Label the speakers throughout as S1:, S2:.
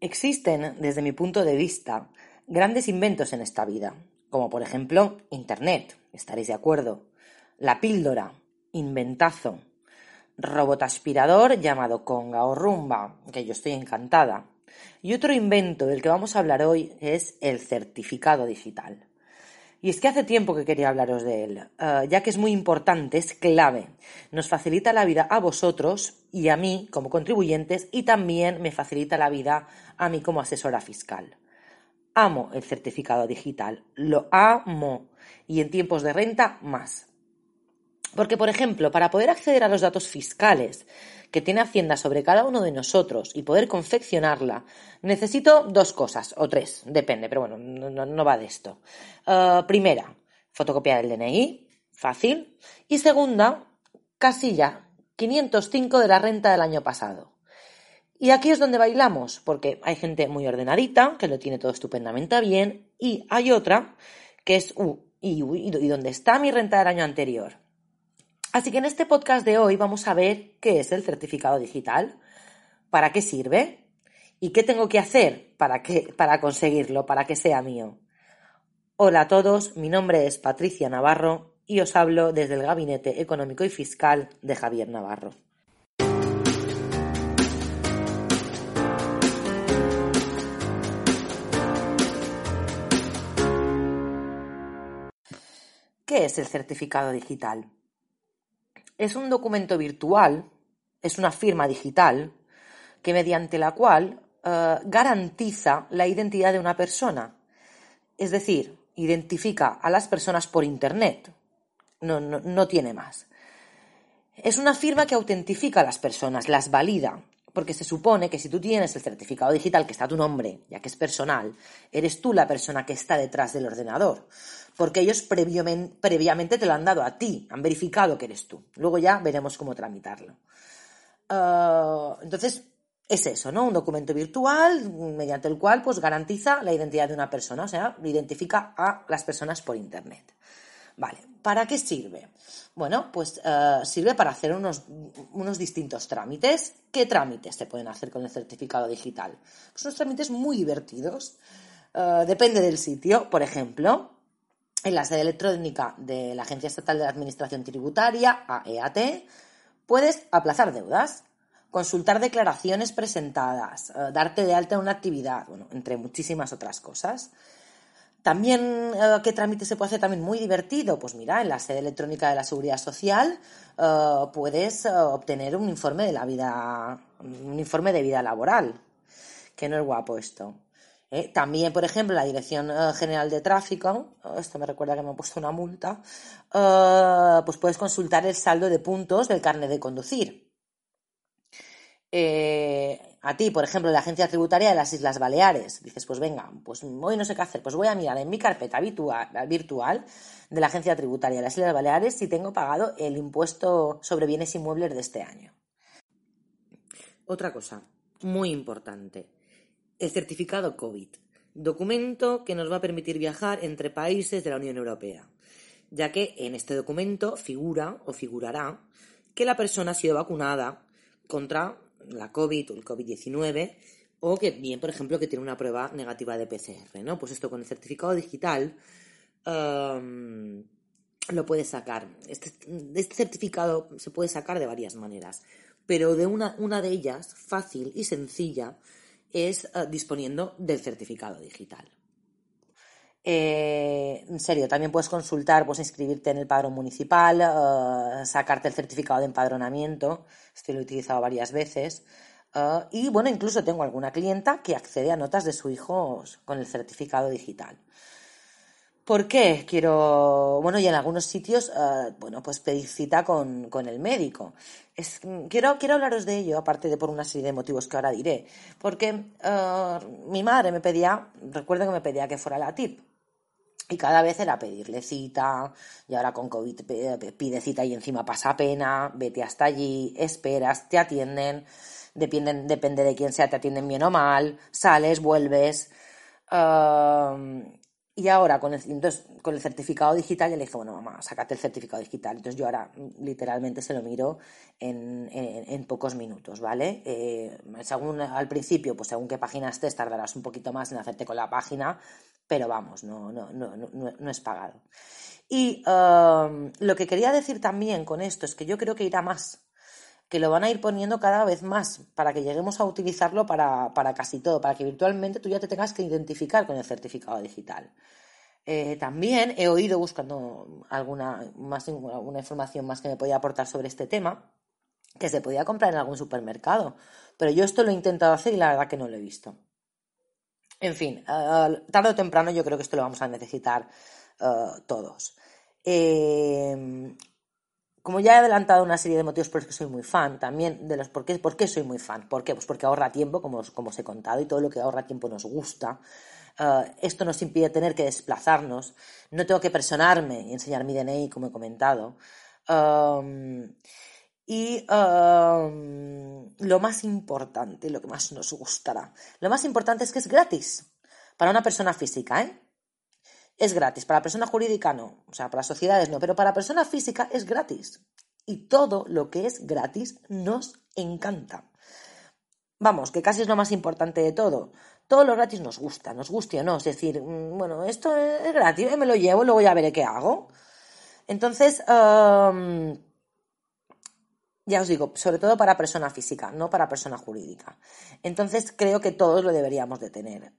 S1: Existen, desde mi punto de vista, grandes inventos en esta vida, como por ejemplo Internet, estaréis de acuerdo, la píldora, inventazo, robot aspirador llamado Conga o Rumba, que yo estoy encantada, y otro invento del que vamos a hablar hoy es el certificado digital. Y es que hace tiempo que quería hablaros de él, eh, ya que es muy importante, es clave. Nos facilita la vida a vosotros y a mí como contribuyentes y también me facilita la vida a mí como asesora fiscal. Amo el certificado digital, lo amo y en tiempos de renta más. Porque, por ejemplo, para poder acceder a los datos fiscales que tiene Hacienda sobre cada uno de nosotros y poder confeccionarla, necesito dos cosas, o tres, depende, pero bueno, no, va de esto. Eh, primera, fotocopia del DNI, fácil. Y segunda, casilla 505 de la renta del año pasado. Y aquí es donde bailamos, porque hay gente muy ordenadita, que lo tiene todo estupendamente bien, y hay otra que es, uh, y, y dónde está mi renta del año anterior. Así que en este podcast de hoy vamos a ver qué es el certificado digital, para qué sirve y qué tengo que hacer para, para conseguirlo, para que sea mío. Hola a todos, mi nombre es Patricia Navarro y os hablo desde el Gabinete Económico y Fiscal de Javier Navarro. ¿Qué es el certificado digital? Es un documento virtual, es una firma digital, que mediante la cual eh, garantiza la identidad de una persona. Es decir, identifica a las personas por Internet. No, no, tiene más. Es una firma que autentifica a las personas, las valida, porque se supone que si tú tienes el certificado digital que está a tu nombre, ya que es personal, eres tú la persona que está detrás del ordenador porque ellos previamente, te lo han dado a ti, han verificado que eres tú. Luego ya veremos cómo tramitarlo. Ah, entonces, es eso, ¿no? Un documento virtual mediante el cual pues, garantiza la identidad de una persona, o sea, identifica a las personas por Internet. Vale, ¿para qué sirve? Bueno, pues ah, sirve para hacer unos, unos, distintos trámites. ¿Qué trámites se pueden hacer con el certificado digital? Pues unos trámites muy divertidos. Ah, depende del sitio. Por ejemplo, en la sede electrónica de la Agencia Estatal de la Administración Tributaria, AEAT, puedes aplazar deudas, consultar declaraciones presentadas, eh, darte de alta en una actividad, bueno, entre muchísimas otras cosas. También, eh, ¿qué trámite se puede hacer también muy divertido? Pues mira, en la sede electrónica de la Seguridad Social eh, puedes obtener un informe de la vida, un informe de vida laboral, que no es guapo esto. ¿eh? También, por ejemplo, la Dirección eh, General de Tráfico, esto me recuerda que me han puesto una multa, eh, pues puedes consultar el saldo de puntos del carnet de conducir. A ti, por ejemplo, la Agencia Tributaria de las Islas Baleares, dices, pues venga, pues hoy no sé qué hacer, pues voy a mirar en mi carpeta virtual de la Agencia Tributaria de las Islas Baleares si tengo pagado el impuesto sobre bienes inmuebles de este año. Otra cosa muy importante, el certificado COVID, documento que nos va a permitir viajar entre países de la Unión Europea, ya que en este documento figura o figurará que la persona ha sido vacunada contra la COVID o el COVID-19 o que bien, por ejemplo, que tiene una prueba negativa de PCR, ¿no? Pues esto con el certificado digital um, lo puedes sacar. Este, este, certificado se puede sacar de varias maneras, pero de una, una de ellas, fácil y sencilla, es eh, disponiendo del certificado digital. Eh, en serio, también puedes consultar, puedes inscribirte en el padrón municipal, eh, sacarte el certificado de empadronamiento, esto lo he utilizado varias veces. y bueno, incluso tengo alguna clienta que accede a notas de su hijo con el certificado digital. ¿Por qué? Quiero, bueno, y en algunos sitios, eh, bueno, pues pedir cita con, el médico. Quiero, quiero hablaros de ello, aparte de por una serie de motivos que ahora diré. Porque eh, mi madre me pedía, recuerdo que me pedía que fuera la TIP. Y cada vez era pedirle cita, y ahora con COVID pide cita y encima pasa pena, vete hasta allí, esperas, te atienden, dependen, depende de quién sea, te atienden bien o mal, sales, vuelves. Y ahora con el, entonces, con el certificado digital ya le dije, bueno, mamá, sácate el certificado digital. Entonces yo ahora mm, literalmente se lo miro en, en, pocos minutos, ¿vale? Eh, según al principio, pues según qué página estés, tardarás un poquito más en hacerte con la página, pero vamos, no, no, no, no, no es pagado. Y um, lo que quería decir también con esto es que yo creo que irá más, que lo van a ir poniendo cada vez más para que lleguemos a utilizarlo para, casi todo, para que virtualmente tú ya te tengas que identificar con el certificado digital. Eh, también he oído buscando alguna, más, alguna información más que me podía aportar sobre este tema, que se podía comprar en algún supermercado, pero yo esto lo he intentado hacer y la verdad que no lo he visto. En fin, eh, tarde o temprano yo creo que esto lo vamos a necesitar eh, todos. Como ya he adelantado una serie de motivos por los que soy muy fan, también de los por qué, por qué soy muy fan. ¿Por qué? Pues porque ahorra tiempo, como, como os he contado, y todo lo que ahorra tiempo nos gusta. Eh, esto nos impide tener que desplazarnos. No tengo que personarme y enseñar mi DNI, como he comentado. Um, y um, lo más importante, lo que más nos gustará, lo más importante es que es gratis para una persona física, ¿eh? Es gratis. Para persona jurídica no, o sea, para sociedades no, pero para persona física es gratis. Y todo lo que es gratis nos encanta. Vamos, que casi es lo más importante de todo. Todo lo gratis nos gusta, nos guste o no. Es decir, mm, bueno, esto es gratis, me lo llevo, luego ya veré qué hago. Entonces, ya os digo, sobre todo para persona física, no para persona jurídica. Entonces, creo que todos lo deberíamos de tener.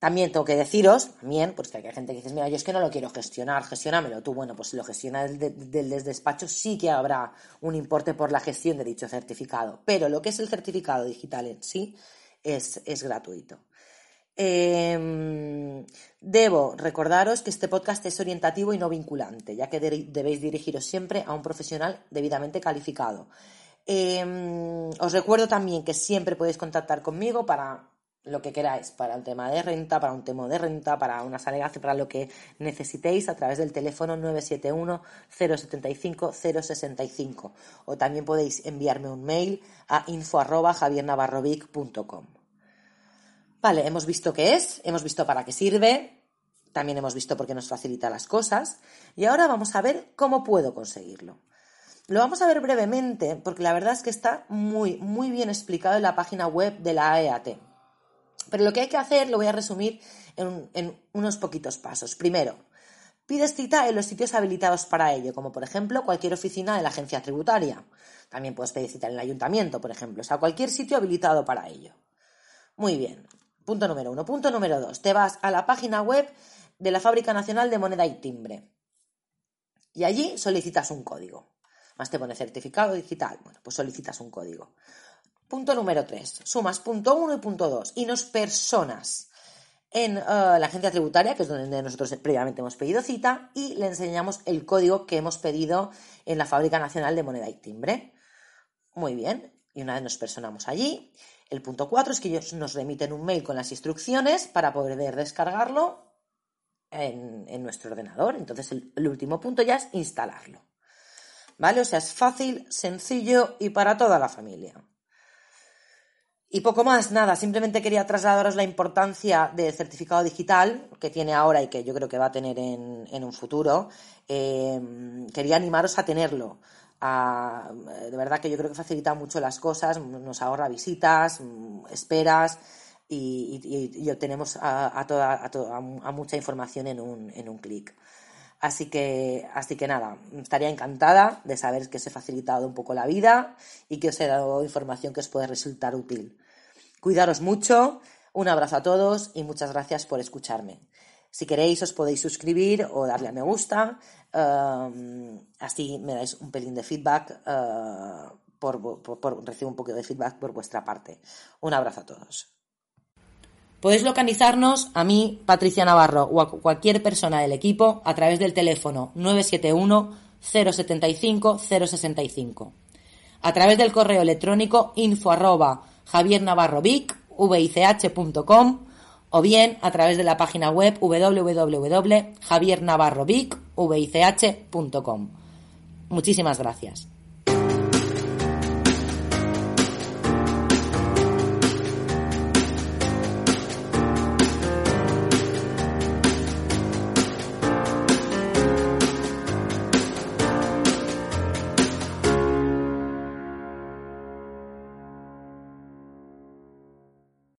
S1: También tengo que deciros, también, porque hay gente que dice, mira, yo es que no lo quiero gestionar, gestiónamelo tú. Bueno, pues si lo gestiona del, despacho, sí que habrá un importe por la gestión de dicho certificado. Pero lo que es el certificado digital en sí es, gratuito. Em, debo recordaros que este podcast es orientativo y no vinculante, ya que debéis dirigiros siempre a un profesional debidamente calificado. Em, os recuerdo también que siempre podéis contactar conmigo para lo que queráis, para un tema de renta, para un tema de renta, para una alegaciones, para lo que necesitéis a través del teléfono 971-075-065. O también podéis enviarme un mail a info.javiernavarrovic.com. Vale, hemos visto qué es, hemos visto para qué sirve, también hemos visto por qué nos facilita las cosas y ahora vamos a ver cómo puedo conseguirlo. Lo vamos a ver brevemente porque la verdad es que está muy, muy bien explicado en la página web de la AEAT. Pero lo que hay que hacer lo voy a resumir en, unos poquitos pasos. Primero, pides cita en los sitios habilitados para ello, como por ejemplo cualquier oficina de la agencia tributaria. También puedes pedir cita en el ayuntamiento, por ejemplo, o sea, cualquier sitio habilitado para ello. Muy bien. Punto número uno. Punto número dos. Te vas a la página web de la Fábrica Nacional de Moneda y Timbre. Y allí solicitas un código. Más te pone certificado digital. Bueno, pues solicitas un código. Punto número 3. Sumas punto 1 y punto 2. Y nos personas en eh, la agencia tributaria, que es donde nosotros previamente hemos pedido cita, y le enseñamos el código que hemos pedido en la Fábrica Nacional de Moneda y Timbre. Muy bien. Y una vez nos personamos allí, el punto 4 es que ellos nos remiten un mail con las instrucciones para poder descargarlo en, nuestro ordenador. Entonces, el último punto ya es instalarlo. ¿Vale? O sea, es fácil, sencillo y para toda la familia. Y poco más, nada, simplemente quería trasladaros la importancia del certificado digital que tiene ahora y que yo creo que va a tener en, un futuro. Em, quería animaros a tenerlo. de verdad que yo creo que facilita mucho las cosas, nos ahorra visitas, esperas y, obtenemos a, toda, a, mucha información en un, en un clic. Así que, así que nada, estaría encantada de saber que os he facilitado un poco la vida y que os he dado información que os puede resultar útil. Cuidaros mucho, un abrazo a todos y muchas gracias por escucharme. Si queréis os podéis suscribir o darle a me gusta, um, así me dais un pelín de feedback, uh, por, por, recibo un poco de feedback por vuestra parte. Un abrazo a todos. Podéis localizarnos a mí, Patricia Navarro, o a cualquier persona del equipo a través del teléfono 971 075 065. A través del correo electrónico info arroba javiernavarrovic, vich.com o bien a través de la página web www.javiernavarrovic, vich.com. Muchísimas gracias.